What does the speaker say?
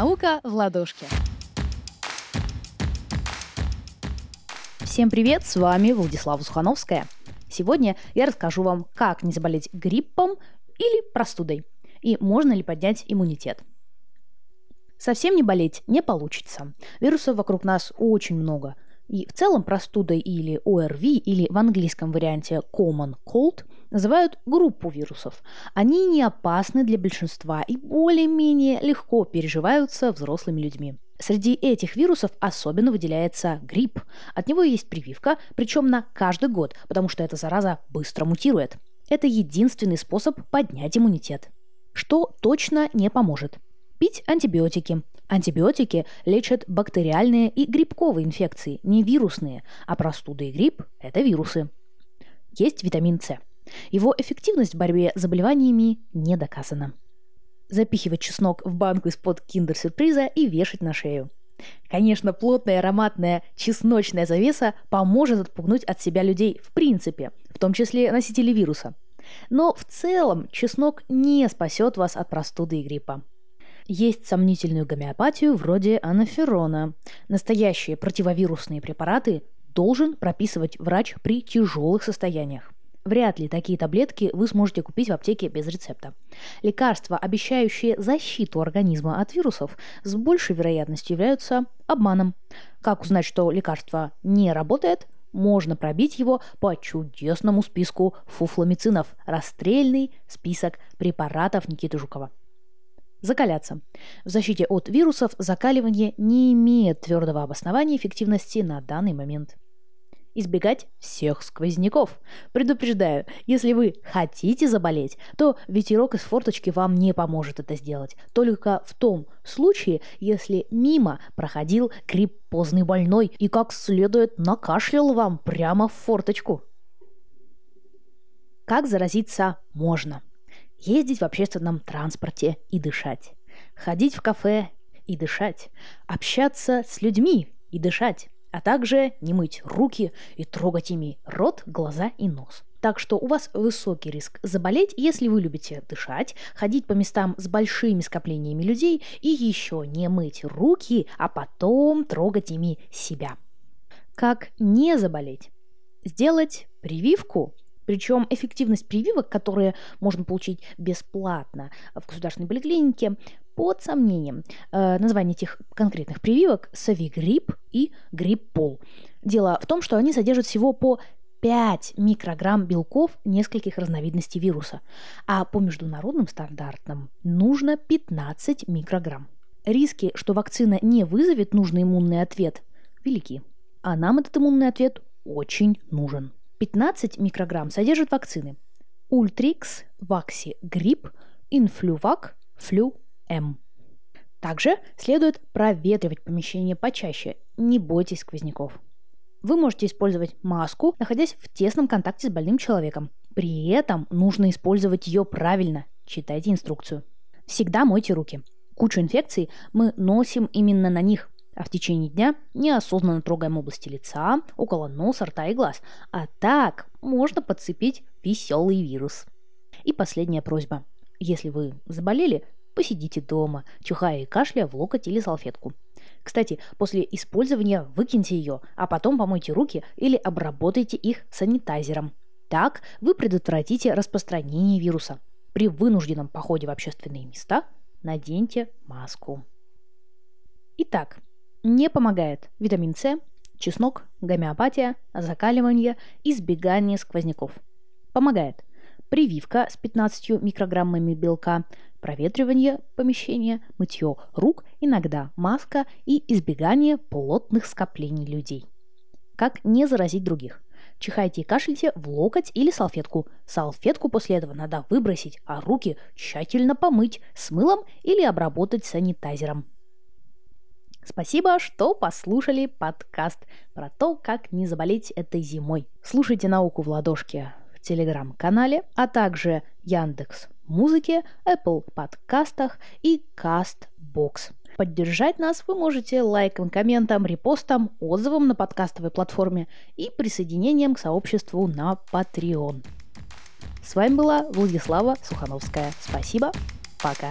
Наука в ладошке. Всем привет, с вами Владислава Сухановская. Сегодня я расскажу вам, как не заболеть гриппом или простудой, и можно ли поднять иммунитет. Совсем не болеть не получится. Вирусов вокруг нас очень много. И в целом простудой или ОРВИ, или в английском варианте Common Cold, называют группу вирусов. Они не опасны для большинства и более-менее легко переживаются взрослыми людьми. Среди этих вирусов особенно выделяется грипп. От него есть прививка, причем на каждый год, потому что эта зараза быстро мутирует. Это единственный способ поднять иммунитет. Что точно не поможет – Пить антибиотики. Антибиотики лечат бактериальные и грибковые инфекции, не вирусные, а простуда и грипп – это вирусы. Есть витамин С. Его эффективность в борьбе с заболеваниями не доказана. Запихивать чеснок в банку из-под киндер-сюрприза и вешать на шею. Конечно, плотная ароматная чесночная завеса поможет отпугнуть от себя людей в принципе, в том числе носителей вируса. Но в целом чеснок не спасет вас от простуды и гриппа. Есть сомнительную гомеопатию вроде анаферона. Настоящие противовирусные препараты должен прописывать врач при тяжелых состояниях. Вряд ли такие таблетки вы сможете купить в аптеке без рецепта. Лекарства, обещающие защиту организма от вирусов, с большей вероятностью являются обманом. Как узнать, что лекарство не работает? Можно пробить его по чудесному списку фуфломицинов – расстрельный список препаратов Никиты Жукова. Закаляться. В защите от вирусов закаливание не имеет твердого обоснования эффективности на данный момент. Избегать всех сквозняков. Предупреждаю, если вы хотите заболеть, то ветерок из форточки вам не поможет это сделать. Только в том случае, если мимо проходил гриппозный больной и как следует накашлял вам прямо в форточку. Как заразиться можно – ездить в общественном транспорте и дышать, ходить в кафе и дышать, общаться с людьми и дышать, а также не мыть руки и трогать ими рот, глаза и нос. Так что у вас высокий риск заболеть, если вы любите дышать, ходить по местам с большими скоплениями людей и еще не мыть руки, а потом трогать ими себя. Как не заболеть? Сделать прививку причем эффективность прививок, которые можно получить бесплатно в государственной поликлинике, под сомнением. Э, название этих конкретных прививок – Савигрипп и Гриппол. Дело в том, что они содержат всего по 5 микрограмм белков нескольких разновидностей вируса, а по международным стандартам нужно 15 микрограмм. Риски, что вакцина не вызовет нужный иммунный ответ, велики. А нам этот иммунный ответ очень нужен. 15 микрограмм содержит вакцины Ультрикс, Ваксигрип, Инфлювак, Флю-М. Также следует проветривать помещение почаще, не бойтесь сквозняков. Вы можете использовать маску, находясь в тесном контакте с больным человеком. При этом нужно использовать ее правильно. Читайте инструкцию. Всегда мойте руки. Кучу инфекций мы носим именно на них а в течение дня неосознанно трогаем области лица, около носа, рта и глаз. А так можно подцепить веселый вирус. И последняя просьба. Если вы заболели, посидите дома, чухая и кашляя в локоть или салфетку. Кстати, после использования выкиньте ее, а потом помойте руки или обработайте их санитайзером. Так вы предотвратите распространение вируса. При вынужденном походе в общественные места наденьте маску. Итак, не помогает витамин С, чеснок, гомеопатия, закаливание, избегание сквозняков. Помогает прививка с 15 микрограммами белка, проветривание помещения, мытье рук, иногда маска и избегание плотных скоплений людей. Как не заразить других? Чихайте и кашляйте в локоть или салфетку. Салфетку после этого надо выбросить, а руки тщательно помыть с мылом или обработать санитайзером. Спасибо, что послушали подкаст про то, как не заболеть этой зимой. Слушайте «Науку в ладошке» в телеграм-канале, а также Яндекс Музыке, Apple подкастах и Castbox. Поддержать нас вы можете лайком, комментом, репостом, отзывом на подкастовой платформе и присоединением к сообществу на Patreon. С вами была Владислава Сухановская. Спасибо. Пока.